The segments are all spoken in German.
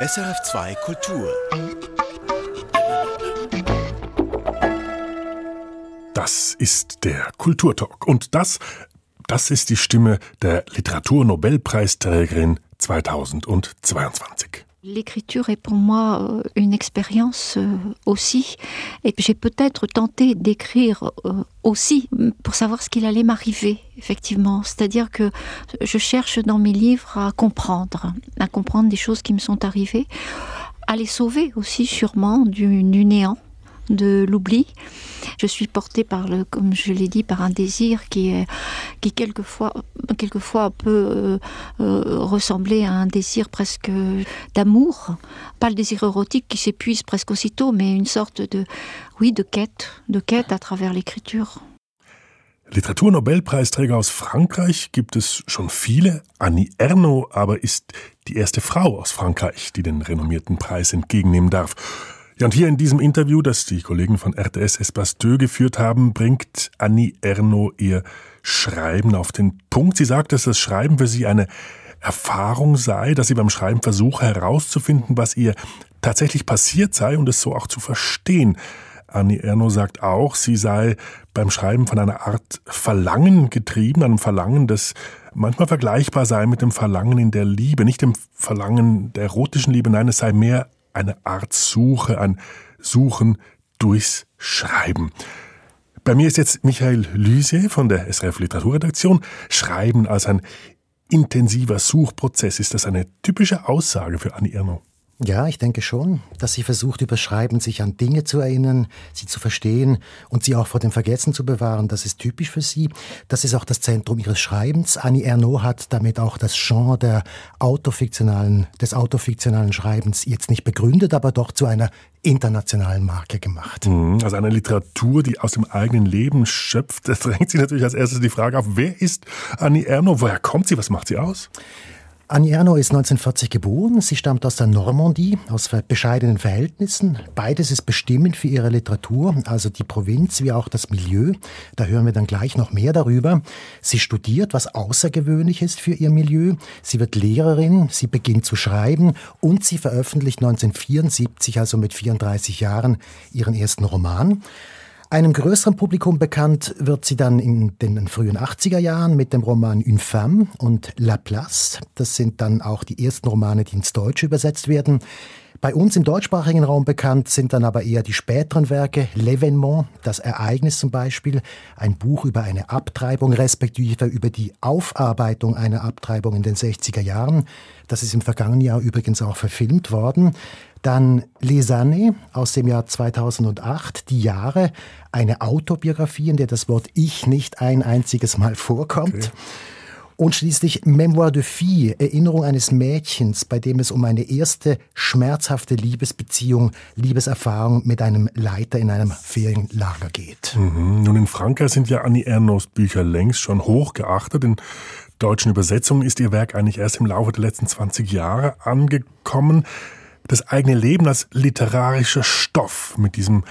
SRF2 Kultur. Das ist der Kulturtalk. Und das, das ist die Stimme der Literaturnobelpreisträgerin 2022. L'écriture est pour moi euh, une expérience euh, aussi, et j'ai peut-être tenté d'écrire euh, aussi pour savoir ce qu'il allait m'arriver, effectivement. C'est-à-dire que je cherche dans mes livres à comprendre, à comprendre des choses qui me sont arrivées, à les sauver aussi sûrement du, du néant de l'oubli. Je suis portée par le, comme je l'ai dit, par un désir qui est, qui quelquefois, quelquefois peut euh, euh, ressembler à un désir presque d'amour. Pas le désir érotique qui s'épuise presque aussitôt, mais une sorte de, oui, de quête, de quête à travers l'écriture. Literaturnobelpreisträger aus Frankreich gibt es schon viele. Annie Ernaux aber ist die erste Frau aus Frankreich, die den renommierten Preis entgegennehmen darf. Ja, und hier in diesem Interview, das die Kollegen von RTS Espace 2 geführt haben, bringt Annie Erno ihr Schreiben auf den Punkt. Sie sagt, dass das Schreiben für sie eine Erfahrung sei, dass sie beim Schreiben versuche herauszufinden, was ihr tatsächlich passiert sei und es so auch zu verstehen. Annie Erno sagt auch, sie sei beim Schreiben von einer Art Verlangen getrieben, einem Verlangen, das manchmal vergleichbar sei mit dem Verlangen in der Liebe, nicht dem Verlangen der erotischen Liebe, nein, es sei mehr eine Art Suche, ein Suchen durchs Schreiben. Bei mir ist jetzt Michael Lysier von der SRF Literaturredaktion. Schreiben als ein intensiver Suchprozess, ist das eine typische Aussage für Annie Ernaux? Ja, ich denke schon, dass sie versucht, über Schreiben sich an Dinge zu erinnern, sie zu verstehen und sie auch vor dem Vergessen zu bewahren. Das ist typisch für sie. Das ist auch das Zentrum ihres Schreibens. Annie Ernaux hat damit auch das Genre der autofiktionalen, des autofiktionalen Schreibens jetzt nicht begründet, aber doch zu einer internationalen Marke gemacht. Mhm, also eine Literatur, die aus dem eigenen Leben schöpft. Das drängt sich natürlich als erstes die Frage auf, wer ist Annie Ernaux? Woher kommt sie? Was macht sie aus? Annie Ernaux ist 1940 geboren. Sie stammt aus der Normandie, aus bescheidenen Verhältnissen. Beides ist bestimmend für ihre Literatur, also die Provinz wie auch das Milieu. Da hören wir dann gleich noch mehr darüber. Sie studiert, was außergewöhnlich ist für ihr Milieu. Sie wird Lehrerin, sie beginnt zu schreiben und sie veröffentlicht 1974, also mit 34 Jahren, ihren ersten Roman. Einem größeren Publikum bekannt wird sie dann in den frühen 80er Jahren mit dem Roman Une Femme und La Place. Das sind dann auch die ersten Romane, die ins Deutsche übersetzt werden. Bei uns im deutschsprachigen Raum bekannt sind dann aber eher die späteren Werke, L'Evénement, das Ereignis zum Beispiel, ein Buch über eine Abtreibung, respektive über die Aufarbeitung einer Abtreibung in den 60er Jahren. Das ist im vergangenen Jahr übrigens auch verfilmt worden. Dann Les Années aus dem Jahr 2008, die Jahre, eine Autobiografie, in der das Wort Ich nicht ein einziges Mal vorkommt. Okay. Und schließlich Memoir de Fille, Erinnerung eines Mädchens, bei dem es um eine erste schmerzhafte Liebesbeziehung, Liebeserfahrung mit einem Leiter in einem Ferienlager geht. Mhm. Nun in Frankreich sind ja Annie Ernaux Bücher längst schon hoch geachtet. In deutschen Übersetzungen ist ihr Werk eigentlich erst im Laufe der letzten 20 Jahre angekommen. Das eigene Leben als literarischer Stoff mit diesem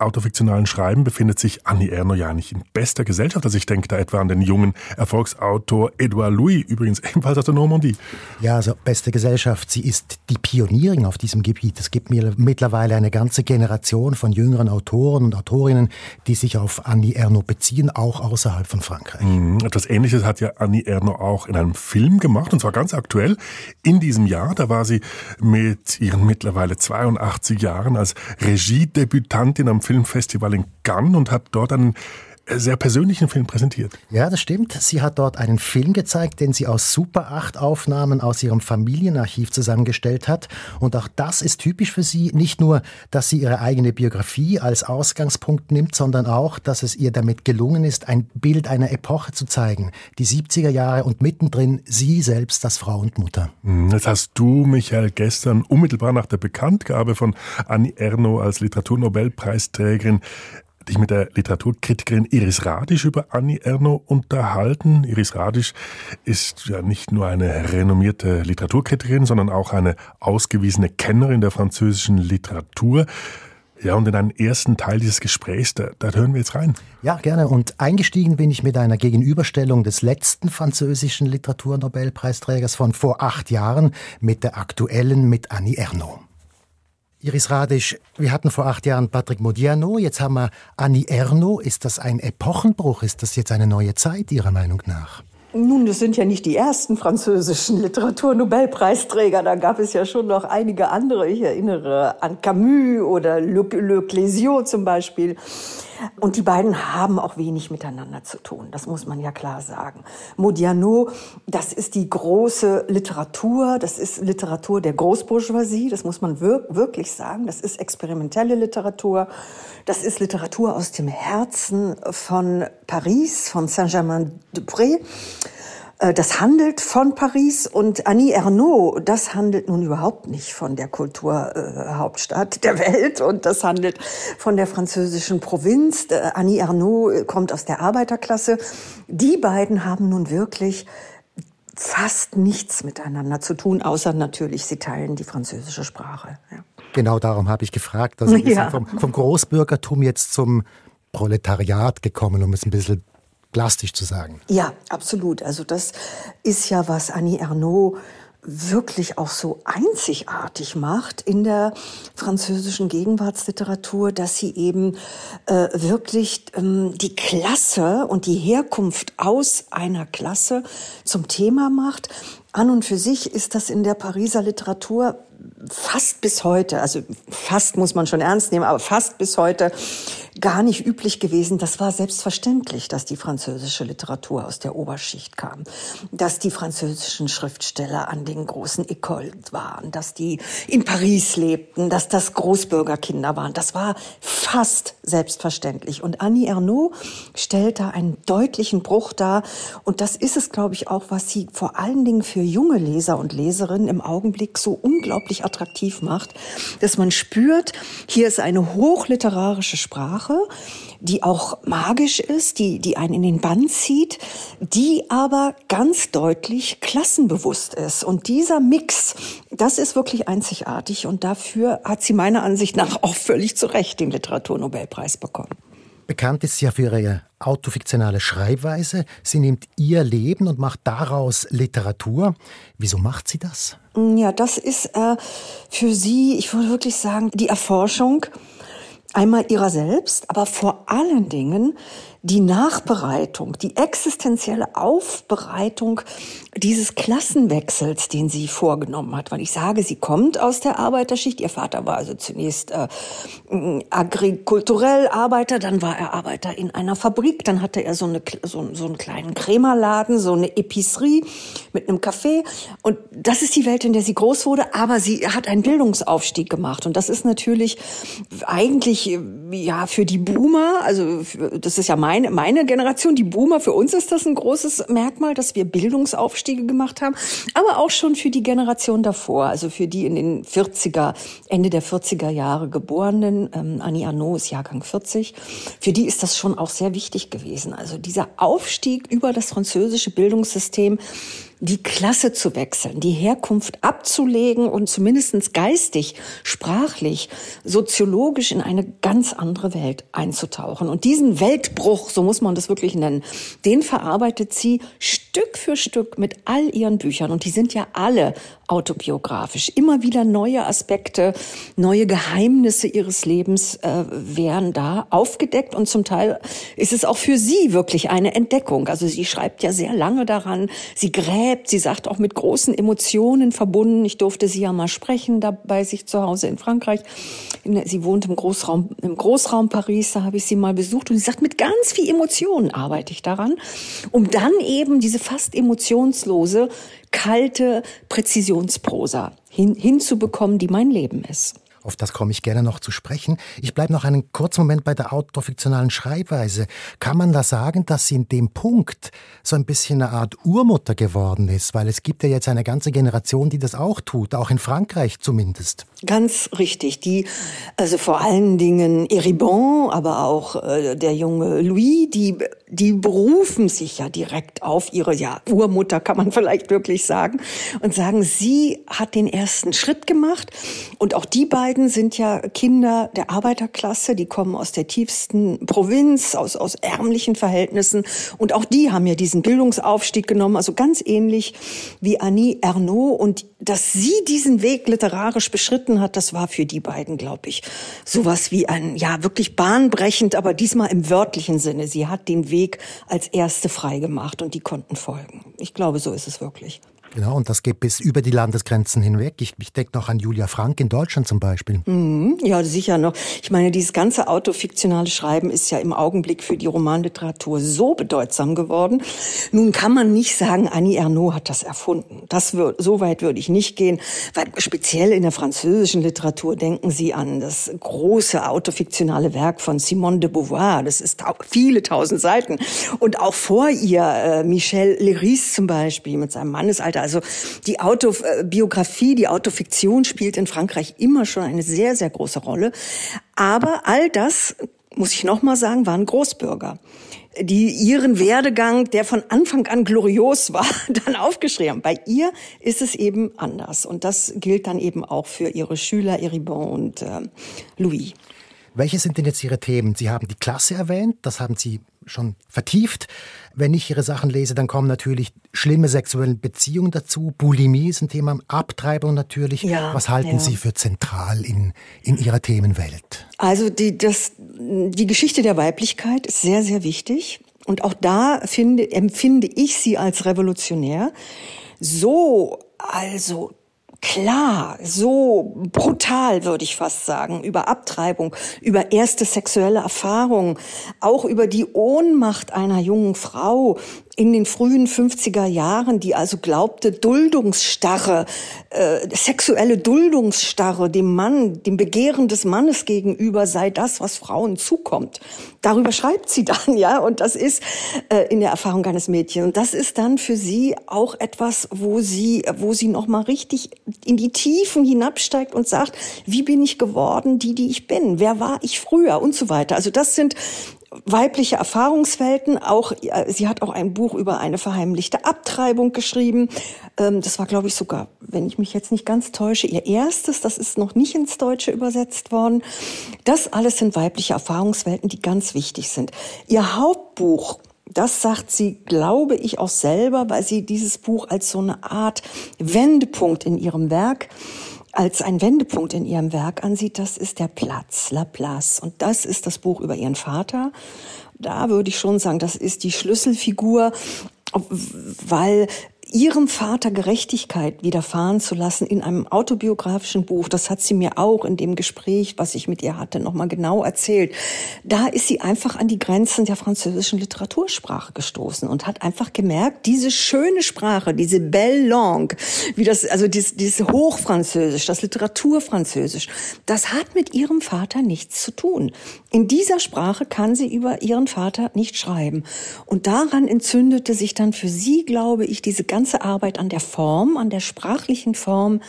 autofiktionalen Schreiben befindet sich Annie Ernaux ja nicht in bester Gesellschaft. Also ich denke da etwa an den jungen Erfolgsautor Edouard Louis, übrigens ebenfalls aus der Normandie. Ja, also beste Gesellschaft. Sie ist die Pionierin auf diesem Gebiet. Es gibt mir mittlerweile eine ganze Generation von jüngeren Autoren und Autorinnen, die sich auf Annie Ernaux beziehen, auch außerhalb von Frankreich. Mhm. Etwas Ähnliches hat ja Annie Ernaux auch in einem Film gemacht, und zwar ganz aktuell in diesem Jahr. Da war sie mit ihren mittlerweile 82 Jahren als Regiedebütantin am Film Filmfestival in Cannes und hat dort einen sehr persönlichen Film präsentiert. Ja, das stimmt. Sie hat dort einen Film gezeigt, den sie aus Super 8 Aufnahmen aus ihrem Familienarchiv zusammengestellt hat. Und auch das ist typisch für sie. Nicht nur, dass sie ihre eigene Biografie als Ausgangspunkt nimmt, sondern auch, dass es ihr damit gelungen ist, ein Bild einer Epoche zu zeigen. Die 70er Jahre und mittendrin sie selbst als Frau und Mutter. Hm, jetzt hast du, Michael, gestern unmittelbar nach der Bekanntgabe von Annie Ernaux als Literaturnobelpreisträgerin dich mit der Literaturkritikerin Iris Radisch über Annie Ernaux unterhalten. Iris Radisch ist ja nicht nur eine renommierte Literaturkritikerin, sondern auch eine ausgewiesene Kennerin der französischen Literatur. Ja, und in einen ersten Teil dieses Gesprächs, da, da hören wir jetzt rein. Ja, gerne. Und eingestiegen bin ich mit einer Gegenüberstellung des letzten französischen Literaturnobelpreisträgers von vor acht Jahren mit der aktuellen, mit Annie Ernaux. Iris Radisch, wir hatten vor acht Jahren Patrick Modiano, jetzt haben wir Annie Ernaux. Ist das ein Epochenbruch? Ist das jetzt eine neue Zeit Ihrer Meinung nach? Nun, das sind ja nicht die ersten französischen Literaturnobelpreisträger. Da gab es ja schon noch einige andere. Ich erinnere an Camus oder Le, Le Clésio zum Beispiel. Und die beiden haben auch wenig miteinander zu tun. Das muss man ja klar sagen. Modiano, das ist die große Literatur. Das ist Literatur der Großbourgeoisie. Das muss man wir wirklich sagen. Das ist experimentelle Literatur. Das ist Literatur aus dem Herzen von Paris, von Saint-Germain-de-Prés. Äh, das handelt von Paris und Annie Ernaux, das handelt nun überhaupt nicht von der Kulturhauptstadt der Welt und das handelt von der französischen Provinz. Äh, Annie Ernaux kommt aus der Arbeiterklasse. Die beiden haben nun wirklich fast nichts miteinander zu tun, außer natürlich, sie teilen die französische Sprache. Ja. Genau darum habe ich gefragt. Also ja. vom, vom Großbürgertum jetzt zum Proletariat gekommen, um es ein bisschen plastisch zu sagen. Ja, absolut. Also das ist ja, was Annie Ernaux wirklich auch so einzigartig macht in der französischen Gegenwartsliteratur, dass sie eben äh, wirklich ähm, die Klasse und die Herkunft aus einer Klasse zum Thema macht. An und für sich ist das in der Pariser Literatur fast bis heute, also fast muss man schon ernst nehmen, aber fast bis heute gar nicht üblich gewesen. Das war selbstverständlich, dass die französische Literatur aus der Oberschicht kam, dass die französischen Schriftsteller an den großen Écoles waren, dass die in Paris lebten, dass das Großbürgerkinder waren. Das war fast selbstverständlich. Und Annie Ernaux stellt da einen deutlichen Bruch dar. Und das ist es, glaube ich, auch, was sie vor allen Dingen für junge Leser und Leserinnen im Augenblick so unglaublich attraktiv macht, dass man spürt, hier ist eine hochliterarische Sprache, die auch magisch ist, die, die einen in den Bann zieht, die aber ganz deutlich klassenbewusst ist. Und dieser Mix, das ist wirklich einzigartig und dafür hat sie meiner Ansicht nach auch völlig zu Recht den Literaturnobelpreis bekommen. Bekannt ist sie ja für ihre autofiktionale Schreibweise. Sie nimmt ihr Leben und macht daraus Literatur. Wieso macht sie das? Ja, das ist äh, für sie, ich würde wirklich sagen, die Erforschung einmal ihrer selbst, aber vor allen Dingen die Nachbereitung, die existenzielle Aufbereitung dieses Klassenwechsels, den sie vorgenommen hat. Weil ich sage, sie kommt aus der Arbeiterschicht. Ihr Vater war also zunächst äh, agrikulturell Arbeiter, dann war er Arbeiter in einer Fabrik, dann hatte er so, eine, so, so einen kleinen Krämerladen, so eine Epicerie mit einem Café. Und das ist die Welt, in der sie groß wurde, aber sie hat einen Bildungsaufstieg gemacht. Und das ist natürlich eigentlich ja für die Boomer, also das ist ja mein meine, meine Generation, die Boomer, für uns ist das ein großes Merkmal, dass wir Bildungsaufstiege gemacht haben, aber auch schon für die Generation davor, also für die in den 40er, Ende der 40er Jahre geborenen, ähm, Annie Arnaud ist Jahrgang 40, für die ist das schon auch sehr wichtig gewesen. Also dieser Aufstieg über das französische Bildungssystem, die Klasse zu wechseln, die Herkunft abzulegen und zumindestens geistig, sprachlich, soziologisch in eine ganz andere Welt einzutauchen. Und diesen Weltbruch, so muss man das wirklich nennen, den verarbeitet sie Stück für Stück mit all ihren Büchern. Und die sind ja alle autobiografisch. Immer wieder neue Aspekte, neue Geheimnisse ihres Lebens äh, werden da aufgedeckt und zum Teil ist es auch für sie wirklich eine Entdeckung. Also sie schreibt ja sehr lange daran, sie gräbt, sie sagt auch mit großen Emotionen verbunden. Ich durfte sie ja mal sprechen da bei sich zu Hause in Frankreich. Sie wohnt im Großraum, im Großraum Paris, da habe ich sie mal besucht und sie sagt, mit ganz viel Emotionen arbeite ich daran, um dann eben diese fast emotionslose kalte Präzisionsprosa hin, hinzubekommen, die mein Leben ist. Auf das komme ich gerne noch zu sprechen. Ich bleibe noch einen kurzen Moment bei der autofiktionalen Schreibweise. Kann man da sagen, dass sie in dem Punkt so ein bisschen eine Art Urmutter geworden ist? Weil es gibt ja jetzt eine ganze Generation, die das auch tut, auch in Frankreich zumindest. Ganz richtig. Die, also vor allen Dingen Eribon, aber auch äh, der junge Louis, die, die berufen sich ja direkt auf ihre ja, Urmutter, kann man vielleicht wirklich sagen, und sagen, sie hat den ersten Schritt gemacht. Und auch die beiden sind ja Kinder der Arbeiterklasse, die kommen aus der tiefsten Provinz, aus, aus ärmlichen Verhältnissen. Und auch die haben ja diesen Bildungsaufstieg genommen, also ganz ähnlich wie Annie Ernaux. Und dass sie diesen Weg literarisch beschritten hat, das war für die beiden, glaube ich, sowas wie ein, ja, wirklich bahnbrechend, aber diesmal im wörtlichen Sinne. Sie hat den Weg als erste freigemacht und die konnten folgen. Ich glaube, so ist es wirklich. Genau, und das geht bis über die Landesgrenzen hinweg. Ich, ich denke noch an Julia Frank in Deutschland zum Beispiel. Mhm, ja, sicher noch. Ich meine, dieses ganze autofiktionale Schreiben ist ja im Augenblick für die Romanliteratur so bedeutsam geworden. Nun kann man nicht sagen, Annie Ernaux hat das erfunden. Das wird, so weit würde ich nicht gehen, weil speziell in der französischen Literatur denken Sie an das große autofiktionale Werk von Simone de Beauvoir. Das ist viele tausend Seiten. Und auch vor ihr äh, Michel Léris zum Beispiel mit seinem Mannesalter also die Autobiografie, die Autofiktion spielt in Frankreich immer schon eine sehr, sehr große Rolle. Aber all das, muss ich nochmal sagen, waren Großbürger die ihren Werdegang, der von Anfang an glorios war, dann aufgeschrieben. Bei ihr ist es eben anders. Und das gilt dann eben auch für ihre Schüler Eribon und äh, Louis. Welche sind denn jetzt Ihre Themen? Sie haben die Klasse erwähnt, das haben Sie schon vertieft. Wenn ich Ihre Sachen lese, dann kommen natürlich schlimme sexuelle Beziehungen dazu. Bulimie ist ein Thema, Abtreibung natürlich. Ja, Was halten ja. Sie für zentral in, in Ihrer Themenwelt? Also die, das, die Geschichte der Weiblichkeit ist sehr, sehr wichtig. Und auch da finde, empfinde ich sie als revolutionär. So, also klar, so brutal, würde ich fast sagen, über Abtreibung, über erste sexuelle Erfahrungen, auch über die Ohnmacht einer jungen Frau, in den frühen 50er Jahren, die also glaubte, Duldungsstarre, äh, sexuelle Duldungsstarre dem Mann, dem Begehren des Mannes gegenüber sei das, was Frauen zukommt. Darüber schreibt sie dann, ja, und das ist äh, in der Erfahrung eines Mädchens. Und das ist dann für sie auch etwas, wo sie, wo sie noch mal richtig in die Tiefen hinabsteigt und sagt, wie bin ich geworden, die, die ich bin? Wer war ich früher und so weiter. Also das sind weibliche Erfahrungswelten. Auch äh, sie hat auch ein Buch über eine verheimlichte Abtreibung geschrieben. Ähm, das war, glaube ich, sogar, wenn ich mich jetzt nicht ganz täusche, ihr erstes. Das ist noch nicht ins Deutsche übersetzt worden. Das alles sind weibliche Erfahrungswelten, die ganz wichtig sind. Ihr Hauptbuch das sagt sie, glaube ich, auch selber, weil sie dieses Buch als so eine Art Wendepunkt in ihrem Werk als ein Wendepunkt in ihrem Werk ansieht, das ist der Platz, La Place. Und das ist das Buch über ihren Vater. Da würde ich schon sagen, das ist die Schlüsselfigur, weil ihrem Vater Gerechtigkeit widerfahren zu lassen in einem autobiografischen Buch, das hat sie mir auch in dem Gespräch, was ich mit ihr hatte, nochmal genau erzählt. Da ist sie einfach an die Grenzen der französischen Literatursprache gestoßen und hat einfach gemerkt, diese schöne Sprache, diese belle langue, wie das, also dieses, dieses Hochfranzösisch, das Literaturfranzösisch, das hat mit ihrem Vater nichts zu tun. In dieser Sprache kann sie über ihren Vater nicht schreiben. Und daran entzündete sich dann für sie, glaube ich, diese ganze ganze Arbeit an der Form, an der sprachlichen Form,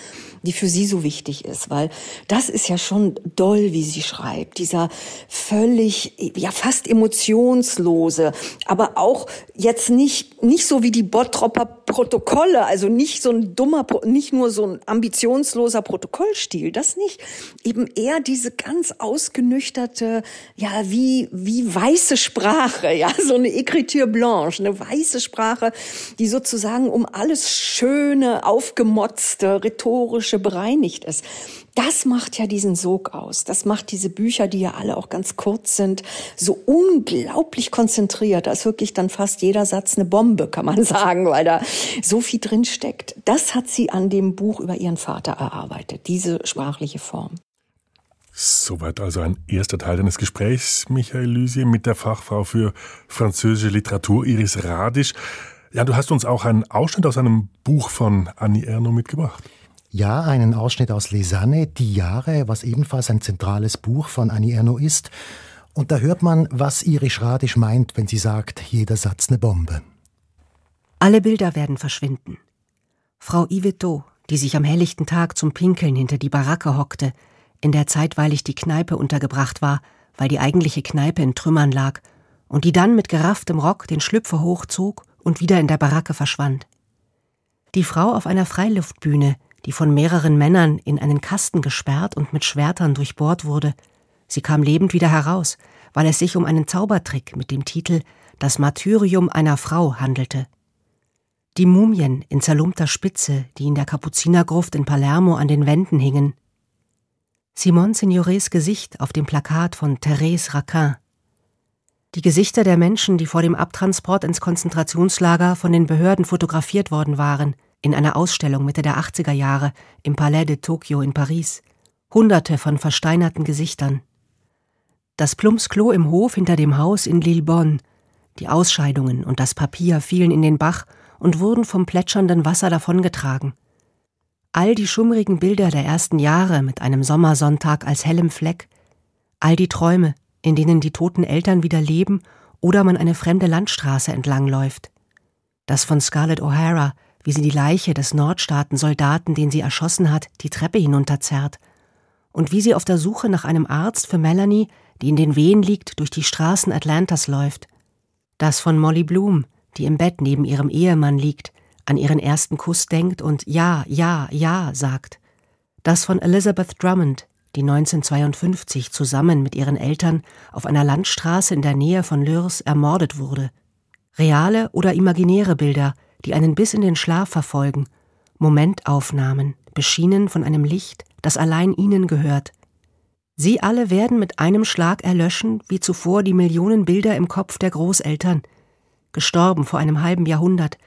die für sie so wichtig ist, weil das ist ja schon doll, wie sie schreibt. Dieser völlig, ja fast emotionslose, aber auch jetzt nicht, nicht so wie die Bottropper Protokolle, also nicht so ein dummer, nicht nur so ein ambitionsloser Protokollstil, das nicht. Eben eher diese ganz ausgenüchterte, ja, wie, wie weiße Sprache, ja, so eine Écriture blanche, eine weiße Sprache, die sozusagen um alles Schöne, Aufgemotzte, Rhetorische bereinigt ist. Das macht ja diesen Sog aus. Das macht diese Bücher, die ja alle auch ganz kurz sind, so unglaublich konzentriert. Da ist wirklich dann fast jeder Satz eine Bombe, kann man sagen, weil da so viel drin steckt. Das hat sie an dem Buch über ihren Vater erarbeitet, diese sprachliche Form. Soweit also ein erster Teil deines Gesprächs, Michael Lysie, mit der Fachfrau für französische Literatur Iris Radisch. Ja, du hast uns auch einen Ausschnitt aus einem Buch von Annie Ernaux mitgebracht. Ja, einen Ausschnitt aus Lesanne, Die Jahre, was ebenfalls ein zentrales Buch von Annie Ernaux ist. Und da hört man, was Iris Radisch meint, wenn sie sagt, jeder Satz eine Bombe. Alle Bilder werden verschwinden. Frau Yvetot, die sich am helllichten Tag zum Pinkeln hinter die Baracke hockte, in der zeitweilig die Kneipe untergebracht war, weil die eigentliche Kneipe in Trümmern lag, und die dann mit gerafftem Rock den Schlüpfer hochzog und wieder in der Baracke verschwand. Die Frau auf einer Freiluftbühne, die von mehreren Männern in einen Kasten gesperrt und mit Schwertern durchbohrt wurde. Sie kam lebend wieder heraus, weil es sich um einen Zaubertrick mit dem Titel Das Martyrium einer Frau handelte. Die Mumien in zerlumpter Spitze, die in der Kapuzinergruft in Palermo an den Wänden hingen. Simon Signores Gesicht auf dem Plakat von Thérèse Raquin. Die Gesichter der Menschen, die vor dem Abtransport ins Konzentrationslager von den Behörden fotografiert worden waren – in einer Ausstellung Mitte der 80er Jahre im Palais de Tokio in Paris. Hunderte von versteinerten Gesichtern. Das Plumpsklo im Hof hinter dem Haus in Lillebonne. Die Ausscheidungen und das Papier fielen in den Bach und wurden vom plätschernden Wasser davongetragen. All die schummrigen Bilder der ersten Jahre mit einem Sommersonntag als hellem Fleck, all die Träume, in denen die toten Eltern wieder leben oder man eine fremde Landstraße entlangläuft. Das von Scarlett O'Hara, wie sie die Leiche des Nordstaaten-Soldaten, den sie erschossen hat, die Treppe hinunterzerrt, und wie sie auf der Suche nach einem Arzt für Melanie, die in den Wehen liegt, durch die Straßen Atlantas läuft. Das von Molly Bloom, die im Bett neben ihrem Ehemann liegt, an ihren ersten Kuss denkt und Ja, ja, ja sagt. Das von Elizabeth Drummond, die 1952 zusammen mit ihren Eltern auf einer Landstraße in der Nähe von Lürs ermordet wurde. Reale oder imaginäre Bilder, die einen bis in den Schlaf verfolgen, Momentaufnahmen, beschienen von einem Licht, das allein ihnen gehört. Sie alle werden mit einem Schlag erlöschen, wie zuvor die Millionen Bilder im Kopf der Großeltern, gestorben vor einem halben Jahrhundert,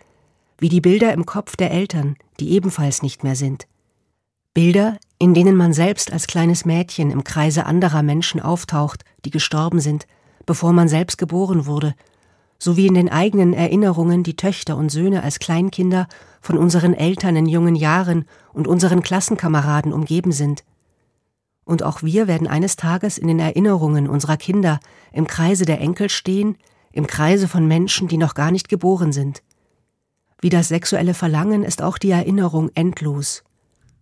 wie die Bilder im Kopf der Eltern, die ebenfalls nicht mehr sind. Bilder, in denen man selbst als kleines Mädchen im Kreise anderer Menschen auftaucht, die gestorben sind, bevor man selbst geboren wurde sowie in den eigenen Erinnerungen die Töchter und Söhne als Kleinkinder von unseren Eltern in jungen Jahren und unseren Klassenkameraden umgeben sind. Und auch wir werden eines Tages in den Erinnerungen unserer Kinder im Kreise der Enkel stehen, im Kreise von Menschen, die noch gar nicht geboren sind. Wie das sexuelle Verlangen ist auch die Erinnerung endlos.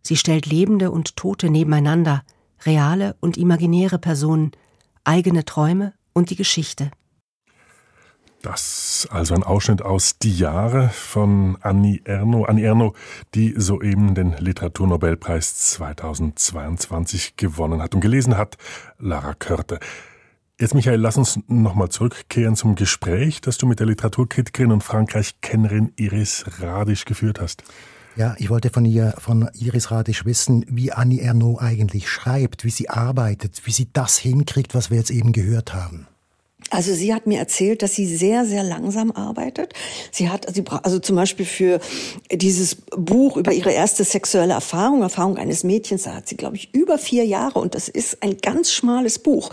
Sie stellt Lebende und Tote nebeneinander, reale und imaginäre Personen, eigene Träume und die Geschichte. Das also ein Ausschnitt aus Die Jahre von Annie Erno. Annie Erno, die soeben den Literaturnobelpreis 2022 gewonnen hat und gelesen hat Lara Körte. Jetzt, Michael, lass uns nochmal zurückkehren zum Gespräch, das du mit der Literaturkritikerin und Frankreich-Kennerin Iris Radisch geführt hast. Ja, ich wollte von ihr, von Iris Radisch wissen, wie Annie Ernaux eigentlich schreibt, wie sie arbeitet, wie sie das hinkriegt, was wir jetzt eben gehört haben. Also sie hat mir erzählt, dass sie sehr, sehr langsam arbeitet. Sie hat, also zum Beispiel für dieses Buch über ihre erste sexuelle Erfahrung, Erfahrung eines Mädchens, da hat sie, glaube ich, über vier Jahre und das ist ein ganz schmales Buch.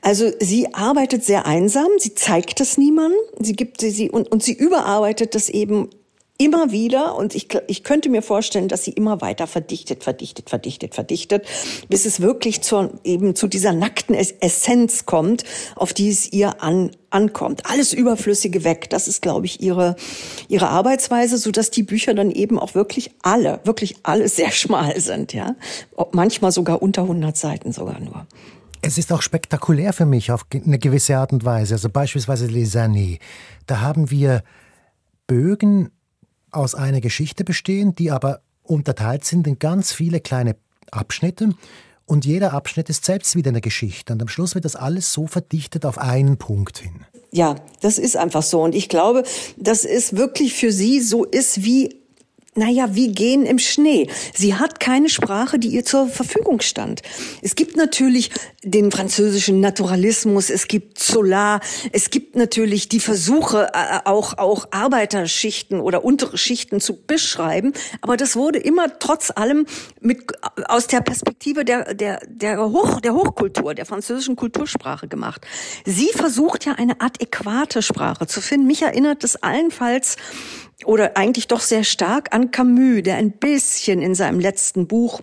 Also sie arbeitet sehr einsam, sie zeigt es niemandem, sie gibt sie und, und sie überarbeitet das eben immer wieder und ich, ich könnte mir vorstellen, dass sie immer weiter verdichtet, verdichtet, verdichtet, verdichtet, bis es wirklich zur, eben zu dieser nackten Essenz kommt, auf die es ihr an, ankommt. Alles Überflüssige weg. Das ist, glaube ich, ihre, ihre Arbeitsweise, so dass die Bücher dann eben auch wirklich alle, wirklich alle sehr schmal sind, ja. Manchmal sogar unter 100 Seiten sogar nur. Es ist auch spektakulär für mich auf eine gewisse Art und Weise. Also beispielsweise Les Années. Da haben wir Bögen aus einer Geschichte bestehen, die aber unterteilt sind in ganz viele kleine Abschnitte. Und jeder Abschnitt ist selbst wieder eine Geschichte. Und am Schluss wird das alles so verdichtet auf einen Punkt hin. Ja, das ist einfach so. Und ich glaube, dass es wirklich für sie so ist wie naja, wie gehen im Schnee. Sie hat keine Sprache, die ihr zur Verfügung stand. Es gibt natürlich den französischen Naturalismus, es gibt Solar, es gibt natürlich die Versuche, äh, auch, auch Arbeiterschichten oder untere Schichten zu beschreiben. Aber das wurde immer trotz allem mit, aus der Perspektive der, der, der, Hoch, der Hochkultur, der französischen Kultursprache gemacht. Sie versucht ja eine adäquate Sprache zu finden. Mich erinnert es allenfalls oder eigentlich doch sehr stark an Camus, der ein bisschen in seinem letzten Buch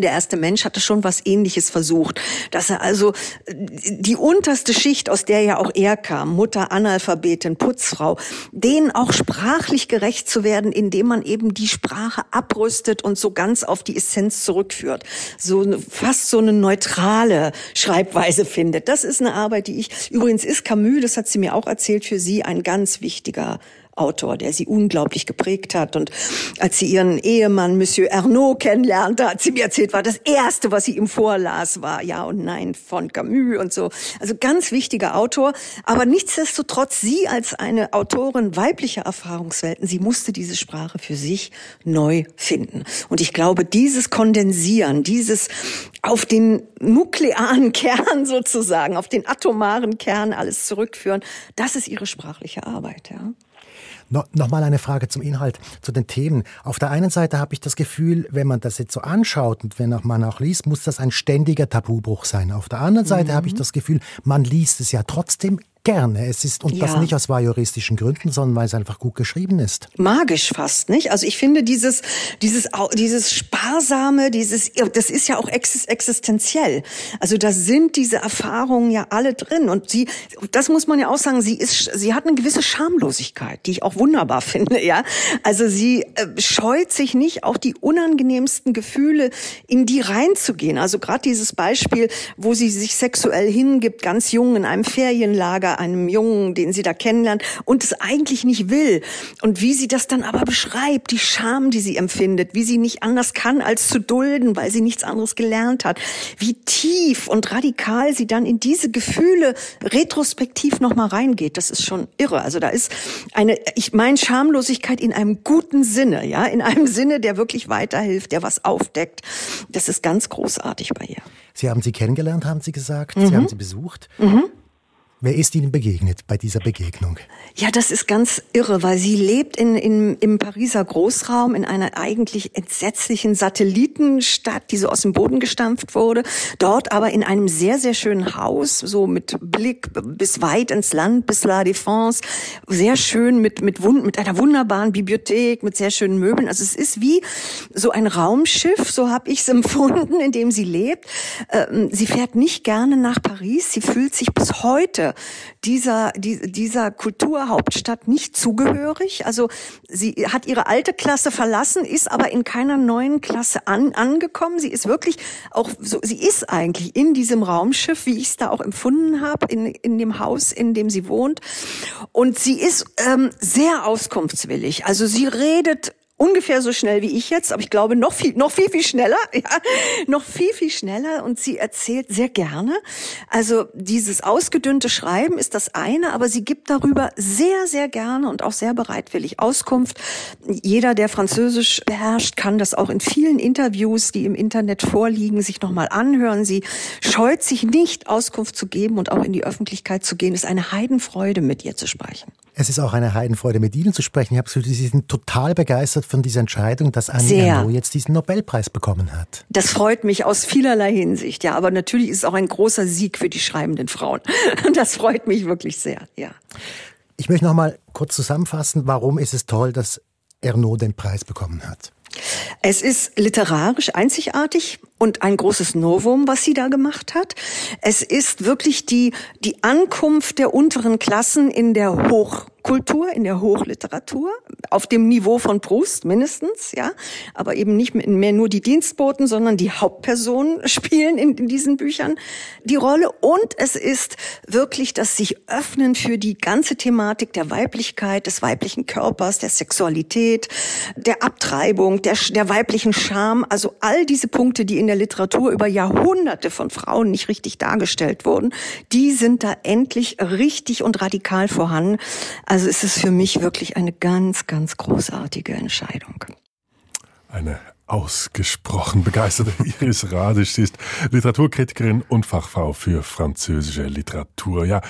der erste Mensch hatte schon was ähnliches versucht, dass er also die unterste Schicht, aus der ja auch er kam, Mutter, Analphabetin, Putzfrau, denen auch sprachlich gerecht zu werden, indem man eben die Sprache abrüstet und so ganz auf die Essenz zurückführt. So fast so eine neutrale Schreibweise findet. Das ist eine Arbeit, die ich, übrigens ist Camus, das hat sie mir auch erzählt, für sie ein ganz wichtiger Autor, der sie unglaublich geprägt hat. Und als sie ihren Ehemann Monsieur Ernaud kennenlernte, hat sie mir erzählt, war das erste, was sie ihm vorlas, war Ja und Nein von Camus und so. Also ganz wichtiger Autor. Aber nichtsdestotrotz, sie als eine Autorin weiblicher Erfahrungswelten, sie musste diese Sprache für sich neu finden. Und ich glaube, dieses Kondensieren, dieses auf den nuklearen Kern sozusagen, auf den atomaren Kern alles zurückführen, das ist ihre sprachliche Arbeit, ja. No, Nochmal eine Frage zum Inhalt, zu den Themen. Auf der einen Seite habe ich das Gefühl, wenn man das jetzt so anschaut und wenn man auch liest, muss das ein ständiger Tabubruch sein. Auf der anderen Seite mhm. habe ich das Gefühl, man liest es ja trotzdem gerne. Es ist, und ja. das nicht aus voyeuristischen Gründen, sondern weil es einfach gut geschrieben ist. Magisch fast, nicht? Also ich finde dieses, dieses, dieses sparsame, dieses, das ist ja auch existenziell. Also da sind diese Erfahrungen ja alle drin. Und sie, das muss man ja auch sagen, sie ist, sie hat eine gewisse Schamlosigkeit, die ich auch wunderbar finde, ja. Also sie äh, scheut sich nicht, auch die unangenehmsten Gefühle in die reinzugehen. Also gerade dieses Beispiel, wo sie sich sexuell hingibt, ganz jung in einem Ferienlager, einem Jungen, den sie da kennenlernt und es eigentlich nicht will. Und wie sie das dann aber beschreibt, die Scham, die sie empfindet, wie sie nicht anders kann, als zu dulden, weil sie nichts anderes gelernt hat. Wie tief und radikal sie dann in diese Gefühle retrospektiv nochmal reingeht, das ist schon irre. Also da ist eine, ich meine Schamlosigkeit in einem guten Sinne, ja, in einem Sinne, der wirklich weiterhilft, der was aufdeckt. Das ist ganz großartig bei ihr. Sie haben sie kennengelernt, haben Sie gesagt. Mhm. Sie haben sie besucht. Mhm. Wer ist Ihnen begegnet bei dieser Begegnung? Ja, das ist ganz irre, weil sie lebt in, in, im Pariser Großraum in einer eigentlich entsetzlichen Satellitenstadt, die so aus dem Boden gestampft wurde. Dort aber in einem sehr, sehr schönen Haus, so mit Blick bis weit ins Land, bis La Défense. Sehr schön mit, mit, mit einer wunderbaren Bibliothek, mit sehr schönen Möbeln. Also es ist wie so ein Raumschiff, so habe ich es empfunden, in dem sie lebt. Ähm, sie fährt nicht gerne nach Paris. Sie fühlt sich bis heute dieser, dieser Kulturhauptstadt nicht zugehörig. Also sie hat ihre alte Klasse verlassen, ist aber in keiner neuen Klasse an, angekommen. Sie ist wirklich auch so, sie ist eigentlich in diesem Raumschiff, wie ich es da auch empfunden habe, in, in dem Haus, in dem sie wohnt. Und sie ist ähm, sehr auskunftswillig. Also sie redet ungefähr so schnell wie ich jetzt, aber ich glaube noch viel, noch viel, viel schneller, ja, noch viel, viel schneller und sie erzählt sehr gerne. Also dieses ausgedünnte Schreiben ist das eine, aber sie gibt darüber sehr, sehr gerne und auch sehr bereitwillig Auskunft. Jeder, der Französisch beherrscht, kann das auch in vielen Interviews, die im Internet vorliegen, sich nochmal anhören. Sie scheut sich nicht, Auskunft zu geben und auch in die Öffentlichkeit zu gehen. Es ist eine Heidenfreude, mit ihr zu sprechen. Es ist auch eine Heidenfreude, mit Ihnen zu sprechen. Ich habe Sie sind total begeistert von dieser Entscheidung, dass Annie Ernaux jetzt diesen Nobelpreis bekommen hat. Das freut mich aus vielerlei Hinsicht, ja. Aber natürlich ist es auch ein großer Sieg für die schreibenden Frauen. Das freut mich wirklich sehr, ja. Ich möchte noch mal kurz zusammenfassen, warum ist es toll, dass Ernaud den Preis bekommen hat. Es ist literarisch einzigartig und ein großes Novum, was sie da gemacht hat. Es ist wirklich die, die Ankunft der unteren Klassen in der Hoch Kultur, in der Hochliteratur, auf dem Niveau von Proust mindestens, ja, aber eben nicht mehr nur die Dienstboten, sondern die Hauptpersonen spielen in, in diesen Büchern die Rolle. Und es ist wirklich das sich öffnen für die ganze Thematik der Weiblichkeit, des weiblichen Körpers, der Sexualität, der Abtreibung, der, der weiblichen Scham, also all diese Punkte, die in der Literatur über Jahrhunderte von Frauen nicht richtig dargestellt wurden, die sind da endlich richtig und radikal vorhanden. Also ist es für mich wirklich eine ganz, ganz großartige Entscheidung. Eine ausgesprochen begeisterte Iris Radisch. Sie ist Literaturkritikerin und Fachfrau für französische Literatur. Ja,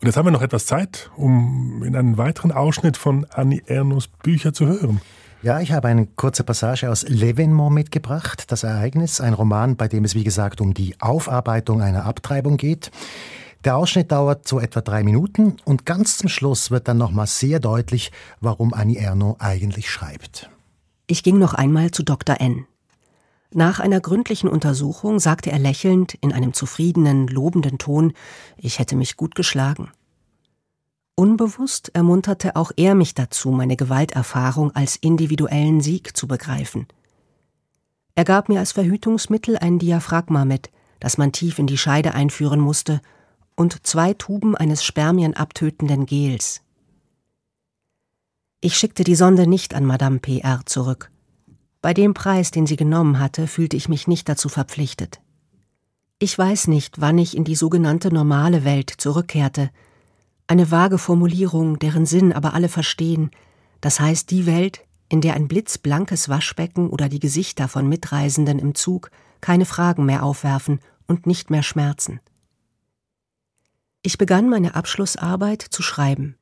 und jetzt haben wir noch etwas Zeit, um in einen weiteren Ausschnitt von Annie Ernaux Bücher zu hören. Ja, ich habe eine kurze Passage aus L'Evénement mitgebracht, das Ereignis, ein Roman, bei dem es wie gesagt um die Aufarbeitung einer Abtreibung geht. Der Ausschnitt dauert so etwa drei Minuten und ganz zum Schluss wird dann nochmal sehr deutlich, warum Annie Ernaux eigentlich schreibt. Ich ging noch einmal zu Dr. N. Nach einer gründlichen Untersuchung sagte er lächelnd in einem zufriedenen, lobenden Ton, ich hätte mich gut geschlagen. Unbewusst ermunterte auch er mich dazu, meine Gewalterfahrung als individuellen Sieg zu begreifen. Er gab mir als Verhütungsmittel ein Diaphragma mit, das man tief in die Scheide einführen musste, und zwei Tuben eines spermienabtötenden Gels. Ich schickte die Sonde nicht an Madame PR zurück. Bei dem Preis, den sie genommen hatte, fühlte ich mich nicht dazu verpflichtet. Ich weiß nicht, wann ich in die sogenannte normale Welt zurückkehrte. Eine vage Formulierung, deren Sinn aber alle verstehen. Das heißt die Welt, in der ein blitzblankes Waschbecken oder die Gesichter von Mitreisenden im Zug keine Fragen mehr aufwerfen und nicht mehr schmerzen. Ich begann meine Abschlussarbeit zu schreiben.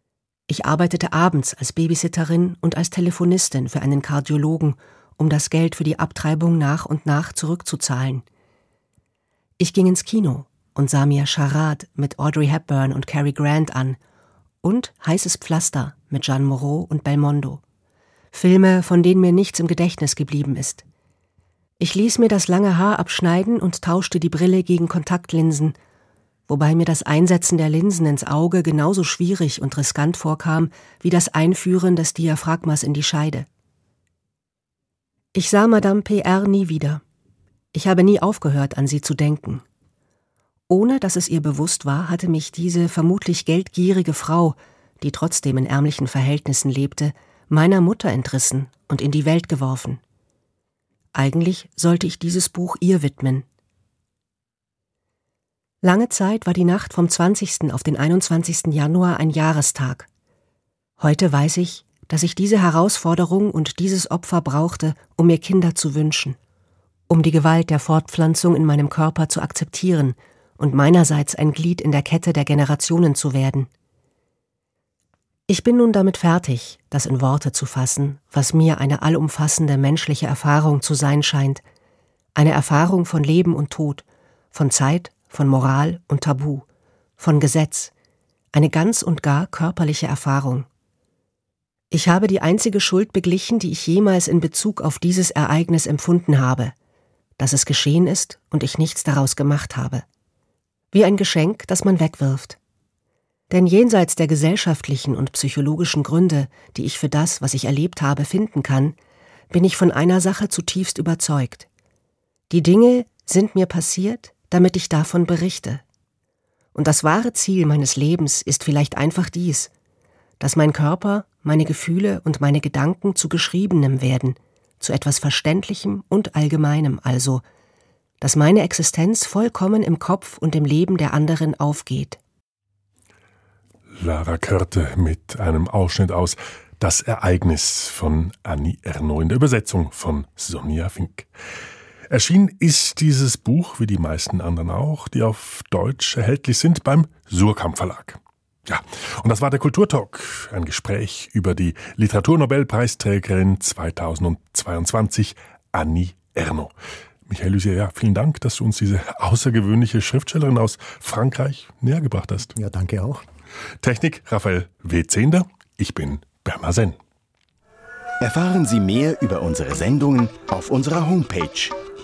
Ich arbeitete abends als Babysitterin und als Telefonistin für einen Kardiologen, um das Geld für die Abtreibung nach und nach zurückzuzahlen. Ich ging ins Kino und sah mir Charade mit Audrey Hepburn und Cary Grant an und Heißes Pflaster mit Jeanne Moreau und Belmondo. Filme, von denen mir nichts im Gedächtnis geblieben ist. Ich ließ mir das lange Haar abschneiden und tauschte die Brille gegen Kontaktlinsen wobei mir das Einsetzen der Linsen ins Auge genauso schwierig und riskant vorkam wie das Einführen des Diaphragmas in die Scheide. Ich sah Madame PR nie wieder. Ich habe nie aufgehört, an sie zu denken. Ohne dass es ihr bewusst war, hatte mich diese vermutlich geldgierige Frau, die trotzdem in ärmlichen Verhältnissen lebte, meiner Mutter entrissen und in die Welt geworfen. Eigentlich sollte ich dieses Buch ihr widmen, Lange Zeit war die Nacht vom 20. auf den 21. Januar ein Jahrestag. Heute weiß ich, dass ich diese Herausforderung und dieses Opfer brauchte, um mir Kinder zu wünschen, um die Gewalt der Fortpflanzung in meinem Körper zu akzeptieren und meinerseits ein Glied in der Kette der Generationen zu werden. Ich bin nun damit fertig, das in Worte zu fassen, was mir eine allumfassende menschliche Erfahrung zu sein scheint, eine Erfahrung von Leben und Tod, von Zeit von Moral und Tabu, von Gesetz, eine ganz und gar körperliche Erfahrung. Ich habe die einzige Schuld beglichen, die ich jemals in Bezug auf dieses Ereignis empfunden habe, dass es geschehen ist und ich nichts daraus gemacht habe. Wie ein Geschenk, das man wegwirft. Denn jenseits der gesellschaftlichen und psychologischen Gründe, die ich für das, was ich erlebt habe, finden kann, bin ich von einer Sache zutiefst überzeugt. Die Dinge sind mir passiert, damit ich davon berichte. Und das wahre Ziel meines Lebens ist vielleicht einfach dies, dass mein Körper, meine Gefühle und meine Gedanken zu Geschriebenem werden, zu etwas Verständlichem und Allgemeinem also, dass meine Existenz vollkommen im Kopf und im Leben der anderen aufgeht. Lara Körte mit einem Ausschnitt aus Das Ereignis von Annie Ernaux in der Übersetzung von Sonja Fink. Erschienen ist dieses Buch, wie die meisten anderen auch, die auf Deutsch erhältlich sind, beim Surkamp Verlag. Ja, und das war der Kulturtalk, ein Gespräch über die Literaturnobelpreisträgerin 2022, Annie Ernaux. Michael Lusier, ja, vielen Dank, dass du uns diese außergewöhnliche Schriftstellerin aus Frankreich näher gebracht hast. Ja, danke auch. Technik Raphael W. Zehnder. Ich bin Bernhard Senn. Erfahren Sie mehr über unsere Sendungen auf unserer Homepage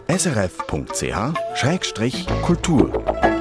srf.ch-kultur